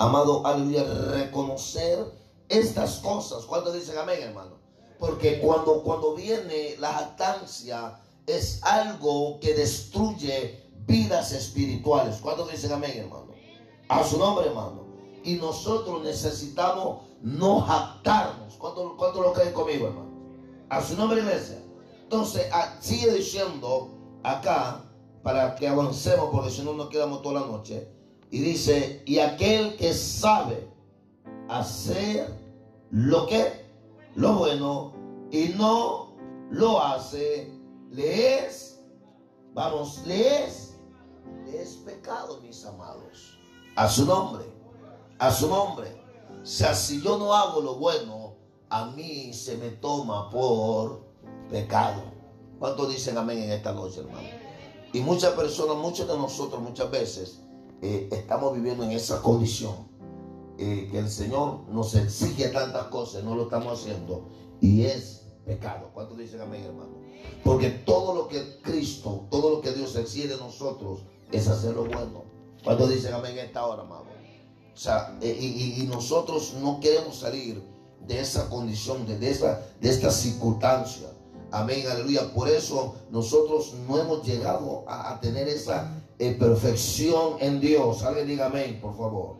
amado, aleluya, reconocer estas cosas. ¿Cuántos dicen amén, hermano? Porque cuando, cuando viene la jactancia es algo que destruye vidas espirituales. ¿Cuántos dicen amén, hermano? A su nombre, hermano. Y nosotros necesitamos no jactarnos. ¿Cuántos cuánto lo creen conmigo, hermano? A su nombre, iglesia. Entonces, ah, sigue diciendo acá, para que avancemos, porque si no nos quedamos toda la noche. Y dice, y aquel que sabe hacer lo que, lo bueno, y no lo hace, le es, vamos, le es, le es pecado, mis amados. A su nombre, a su nombre. O sea, si yo no hago lo bueno, a mí se me toma por pecado. ¿Cuántos dicen amén en esta noche, hermano? Y muchas personas, muchos de nosotros muchas veces eh, estamos viviendo en esa condición. Eh, que el Señor nos exige tantas cosas, no lo estamos haciendo. Y es pecado. ¿Cuántos dicen amén, hermano? Porque todo lo que Cristo, todo lo que Dios exige de nosotros es hacer lo bueno. ¿Cuántos dicen amén en esta hora, amado? O sea, eh, y, nosotros no queremos salir de esa condición, de, esa, de esta circunstancia. Amén, aleluya. Por eso nosotros no hemos llegado a, tener esa eh, perfección en Dios. Alguien diga amén, por favor.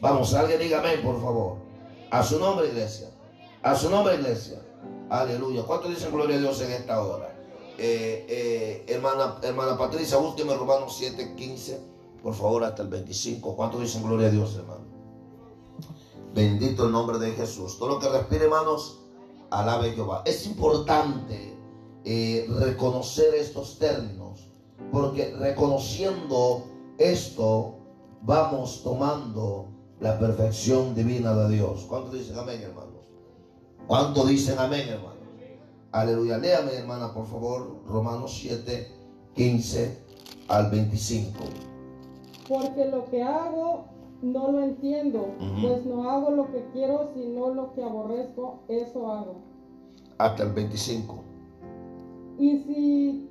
Vamos, alguien diga amén, por favor. A su nombre, iglesia. A su nombre, iglesia. Aleluya. ¿Cuántos dicen gloria a Dios en esta hora? Eh, eh, hermana, hermana Patricia, último Romanos 7, 15. Por favor, hasta el 25. ¿Cuántos dicen gloria a Dios, hermano? Bendito el nombre de Jesús. Todo lo que respire, hermanos, alabe Jehová. Es importante reconocer estos términos, porque reconociendo esto, vamos tomando la perfección divina de Dios. ¿Cuántos dicen amén, hermanos? ¿Cuántos dicen amén, hermanos? Aleluya. Léame, hermana, por favor, Romanos 7, 15 al 25. Porque lo que hago no lo entiendo, pues no hago lo que quiero, sino lo que aborrezco, eso hago. Hasta el 25. Y si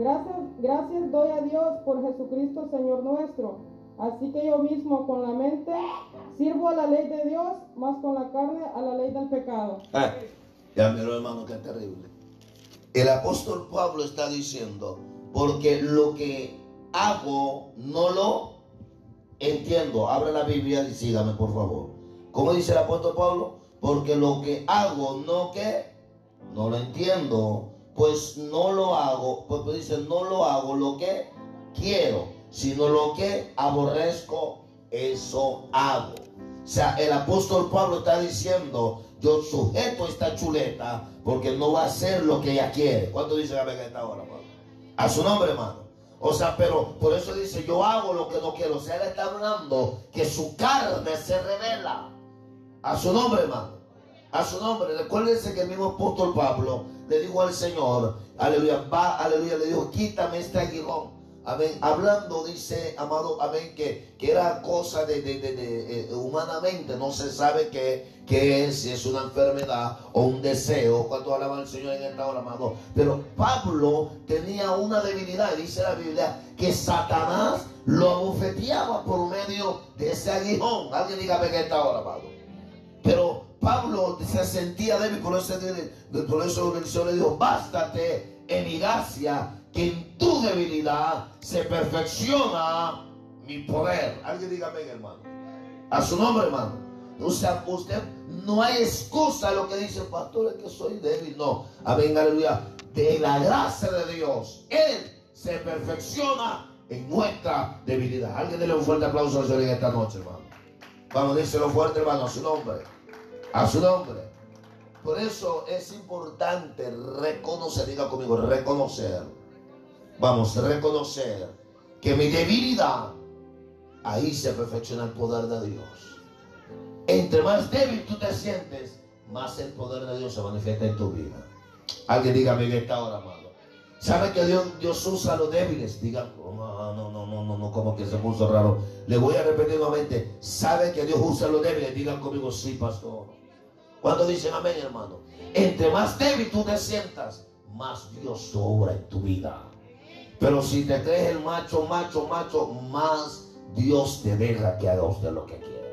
Gracias, gracias doy a Dios por Jesucristo Señor nuestro. Así que yo mismo con la mente sirvo a la ley de Dios, más con la carne a la ley del pecado. Ah, ya miró hermano, qué terrible. El apóstol Pablo está diciendo, porque lo que hago no lo entiendo. Abre la Biblia y sígame por favor. ¿Cómo dice el apóstol Pablo? Porque lo que hago no que no lo entiendo pues no lo hago, pues, pues, dice, no lo hago lo que quiero, sino lo que aborrezco, eso hago. O sea, el apóstol Pablo está diciendo, yo sujeto esta chuleta porque no va a hacer lo que ella quiere. ¿Cuánto dice la en esta hora, Pablo? A su nombre, hermano. O sea, pero por eso dice, yo hago lo que no quiero. O sea, él está hablando que su carne se revela. A su nombre, hermano a su nombre. Recuérdense que el mismo apóstol Pablo le dijo al Señor, aleluya, va, aleluya, le dijo, quítame este aguijón. Amén. Hablando, dice, amado, amén, que, que era cosa de, de, de, eh, humanamente, no se sabe qué, qué, es, si es una enfermedad o un deseo. Cuando hablaba el Señor en esta hora, amado. Pero Pablo tenía una debilidad, dice la Biblia, que Satanás lo abofeteaba por medio de ese aguijón. Alguien diga en esta hora, amado. Pablo se sentía débil, por eso, por eso el le dijo, bástate en mi gracia, que en tu debilidad se perfecciona mi poder. Alguien dígame, hermano. A su nombre, hermano. O sea, usted no hay excusa lo que dice pastor, es que soy débil. No, amén, aleluya. De la gracia de Dios, Él se perfecciona en nuestra debilidad. Alguien dele un fuerte aplauso al Señor en esta noche, hermano. Vamos, díselo fuerte, hermano, a su nombre. A su nombre. Por eso es importante reconocer, diga conmigo, reconocer. Vamos, reconocer que mi debilidad, ahí se perfecciona el poder de Dios. Entre más débil tú te sientes, más el poder de Dios se manifiesta en tu vida. Alguien dígame en esta hora, amado. ¿Sabe que Dios, Dios usa a los débiles? Diga, oh, no, no, no, no, no, como que se puso raro. Le voy a repetir nuevamente. ¿Sabe que Dios usa a los débiles? Digan conmigo, sí, pastor. Cuando dicen amén, hermano. Entre más débil tú te sientas, más Dios obra en tu vida. Pero si te crees el macho, macho, macho, más Dios te deja que haga usted lo que quiera.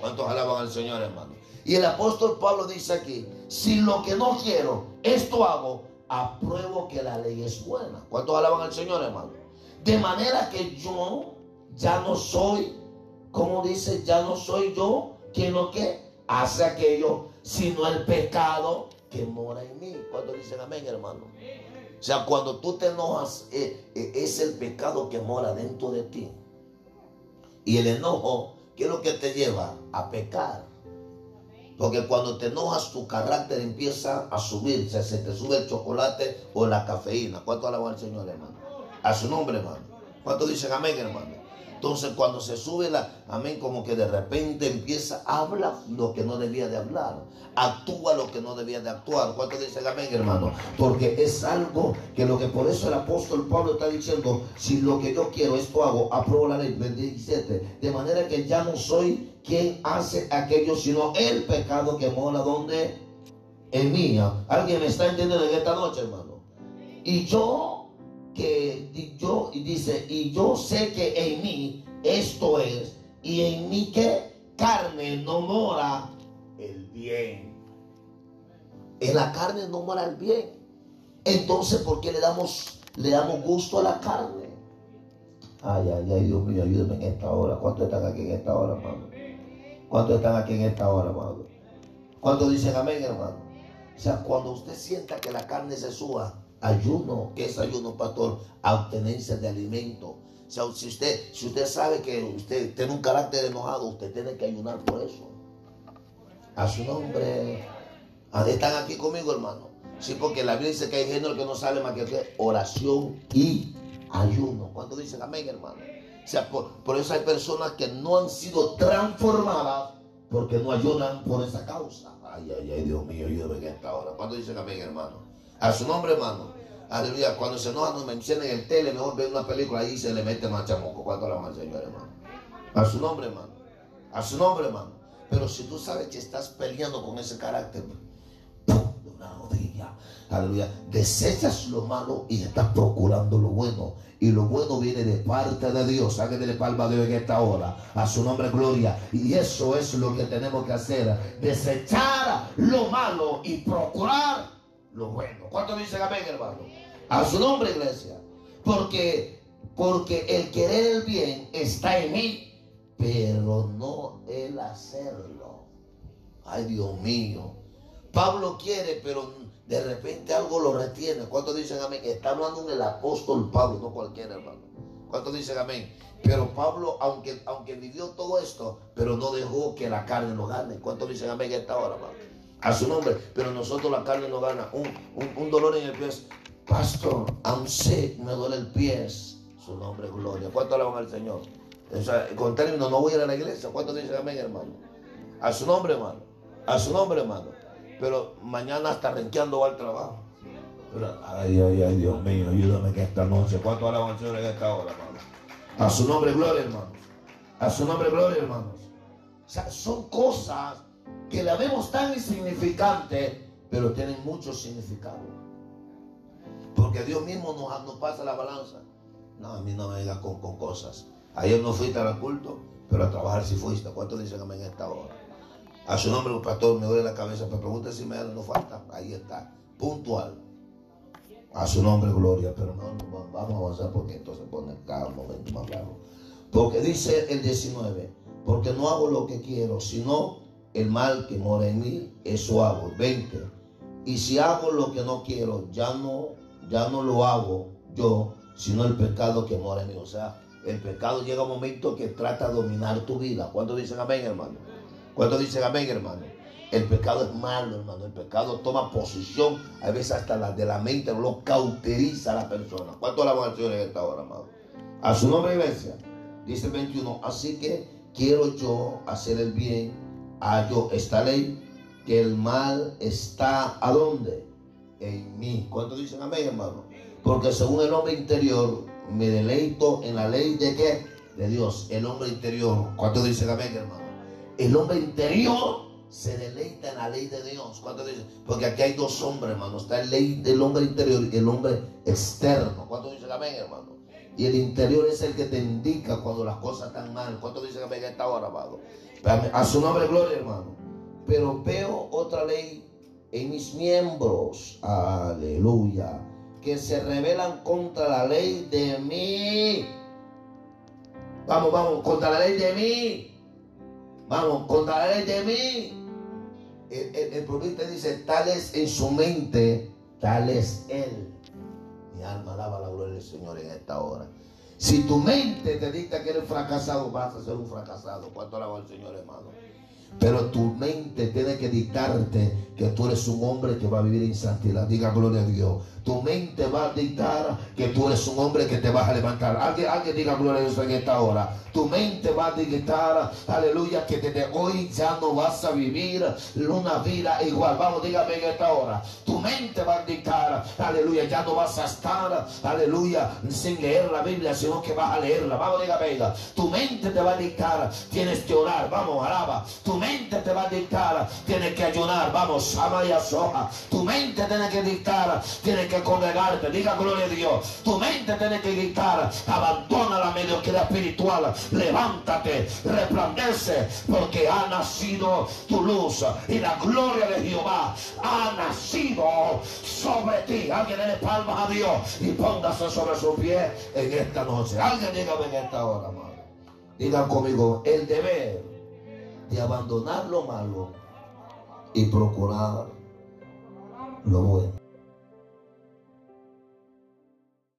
¿Cuántos alaban al Señor, hermano? Y el apóstol Pablo dice aquí, si lo que no quiero, esto hago, apruebo que la ley es buena. ¿Cuántos alaban al Señor, hermano? De manera que yo ya no soy, como dice, ya no soy yo quien lo que hace aquello, sino el pecado que mora en mí. ¿Cuántos dicen amén, hermano? O sea, cuando tú te enojas, eh, eh, es el pecado que mora dentro de ti. Y el enojo, ¿qué es lo que te lleva? A pecar. Porque cuando te enojas, tu carácter empieza a subirse. Se te sube el chocolate o la cafeína. ¿Cuánto alaban al Señor, hermano? A su nombre, hermano. ¿Cuánto dicen amén, hermano? Entonces cuando se sube la, amén, como que de repente empieza, habla lo que no debía de hablar, actúa lo que no debía de actuar. ¿Cuánto dicen amén, hermano? Porque es algo que lo que por eso el apóstol Pablo está diciendo, si lo que yo quiero, esto hago, apruebo la ley 27, de manera que ya no soy quien hace aquello, sino el pecado que mora donde en mí. ¿Alguien me está entendiendo en esta noche, hermano? Y yo que yo, y dice, y yo sé que en mí esto es, y en mí que carne no mora el bien. En la carne no mora el bien. Entonces, ¿por qué le damos, le damos gusto a la carne? Ay, ay, ay, Dios mío, ayúdame en esta hora. ¿Cuántos están aquí en esta hora, hermano? ¿Cuántos están aquí en esta hora, hermano? ¿Cuántos dicen amén, hermano? O sea, cuando usted sienta que la carne se suba, ayuno, ¿qué es ayuno, pastor? Abstenencia de alimento. Si usted, si usted sabe que usted tiene un carácter enojado, usted tiene que ayunar por eso. A su nombre. Ah, ¿Están aquí conmigo, hermano? Sí, porque la Biblia dice que hay género que no sale más que oración y ayuno. ¿Cuánto dicen amén, hermano? O sea, por, por, eso hay personas que no han sido transformadas porque no ayunan por esa causa. Ay, ay, ay, Dios mío, ayúdame en esta hora. ¿Cuánto dicen amén, hermano? A su nombre, hermano. Aleluya. Cuando se enoja, no me encienden el tele, mejor ver una película ahí se le mete más chamoco. Cuando la al Señor, hermano. A su nombre, hermano. A su nombre, hermano. Pero si tú sabes que estás peleando con ese carácter, ¡pum! de una rodilla, aleluya, desechas lo malo y estás procurando lo bueno. Y lo bueno viene de parte de Dios. de palma de Dios en esta hora. A su nombre, gloria. Y eso es lo que tenemos que hacer. Desechar lo malo y procurar lo bueno. ¿Cuánto dicen amén, hermano? A su nombre, iglesia. Porque, porque el querer el bien está en mí, pero no el hacerlo. Ay, Dios mío. Pablo quiere, pero de repente algo lo retiene. ¿Cuánto dicen amén? Está hablando del apóstol Pablo, no cualquier hermano. ¿Cuánto dicen amén? Pero Pablo, aunque, aunque vivió todo esto, pero no dejó que la carne lo gane. ¿Cuánto dicen amén esta hora, hermano? A su nombre. Pero nosotros la carne no gana. Un, dolor en el pie. Pastor, I'm sick, me duele el pie. Su nombre es gloria. ¿Cuánto alaban al Señor? con término, no voy a ir a la iglesia. ¿Cuánto dicen amén, hermano? A su nombre, hermano. A su nombre, hermano. Pero mañana hasta renqueando va al trabajo. ay, ay, ay, Dios mío, ayúdame que esta noche. ¿Cuánto alaban al Señor en esta hora, hermano? A su nombre, gloria, hermano. A su nombre, gloria, hermanos. O sea, son cosas que la vemos tan insignificante, pero tienen mucho significado. Porque Dios mismo nos, pasa la balanza. No, a mí no me digas con, cosas. Ayer no fuiste al culto, pero a trabajar si fuiste. ¿Cuántos dicen amén en esta hora? A su nombre, pastor, me duele la cabeza. Me pregunta si me no falta. Ahí está. Puntual. A su nombre, gloria. Pero no, vamos a avanzar porque entonces pone cada momento más bravo. Porque dice el 19 porque no hago lo que quiero, sino el mal que mora en mí, eso hago. 20. Y si hago lo que no quiero, ya no, ya no lo hago yo, sino el pecado que mora en mí. O sea, el pecado llega un momento que trata de dominar tu vida. ¿Cuántos dicen amén, hermano? ¿Cuántos dicen amén, hermano? El pecado es malo, hermano. El pecado toma posición, a veces hasta la de la mente, lo cauteriza a la persona. ¿Cuánto la al Señor en esta hora, hermano? A su nombre, iglesia. Dice el 21. Así que quiero yo hacer el bien. Hallo esta ley, que el mal está ¿a dónde? En mí. ¿Cuántos dicen amén, hermano? Porque según el hombre interior, me deleito en la ley de qué? De Dios. El hombre interior. ¿Cuántos dicen amén, hermano? El hombre interior se deleita en la ley de Dios. ¿Cuánto dicen? Porque aquí hay dos hombres, hermano. Está el ley del hombre interior y el hombre externo. ¿Cuánto dicen amén, hermano? Y el interior es el que te indica cuando las cosas están mal. ¿Cuánto dicen amén en esta hora, amado? A su nombre, gloria, hermano. Pero veo otra ley en mis miembros. Aleluya. Que se rebelan contra la ley de mí. Vamos, vamos, contra la ley de mí. Vamos, contra la ley de mí el, el, dice, tal es en su mente, tal es él. Alma alaba la gloria del Señor en esta hora. Si tu mente te dicta que eres fracasado, vas a ser un fracasado. ¿Cuánto alaba al Señor, hermano? Pero tu mente tiene que dictarte que tú eres un hombre que va a vivir en santidad. Diga gloria a Dios. Tu mente va a dictar que tú eres un hombre que te vas a levantar. Alguien, alguien diga gloria a Dios en esta hora. Tu mente va a dictar, aleluya, que desde hoy ya no vas a vivir una vida igual. Vamos, dígame en esta hora. Tu mente va a dictar, aleluya, ya no vas a estar, aleluya, sin leer la Biblia, sino que vas a leerla. Vamos, dígame. Tu mente te va a dictar, tienes que orar. Vamos, alaba. Tu mente te va a dictar, tienes que ayunar. Vamos, ama y soja. Tu mente tiene que dictar, tienes que congregarte. Diga gloria a Dios. Tu mente tiene que dictar, abandona la mediocridad espiritual levántate, resplandece, porque ha nacido tu luz y la gloria de Jehová ha nacido sobre ti. Alguien le palmas a Dios y póngase sobre su pie en esta noche. Alguien dígame en esta hora, amado. Digan conmigo, el deber de abandonar lo malo y procurar lo bueno.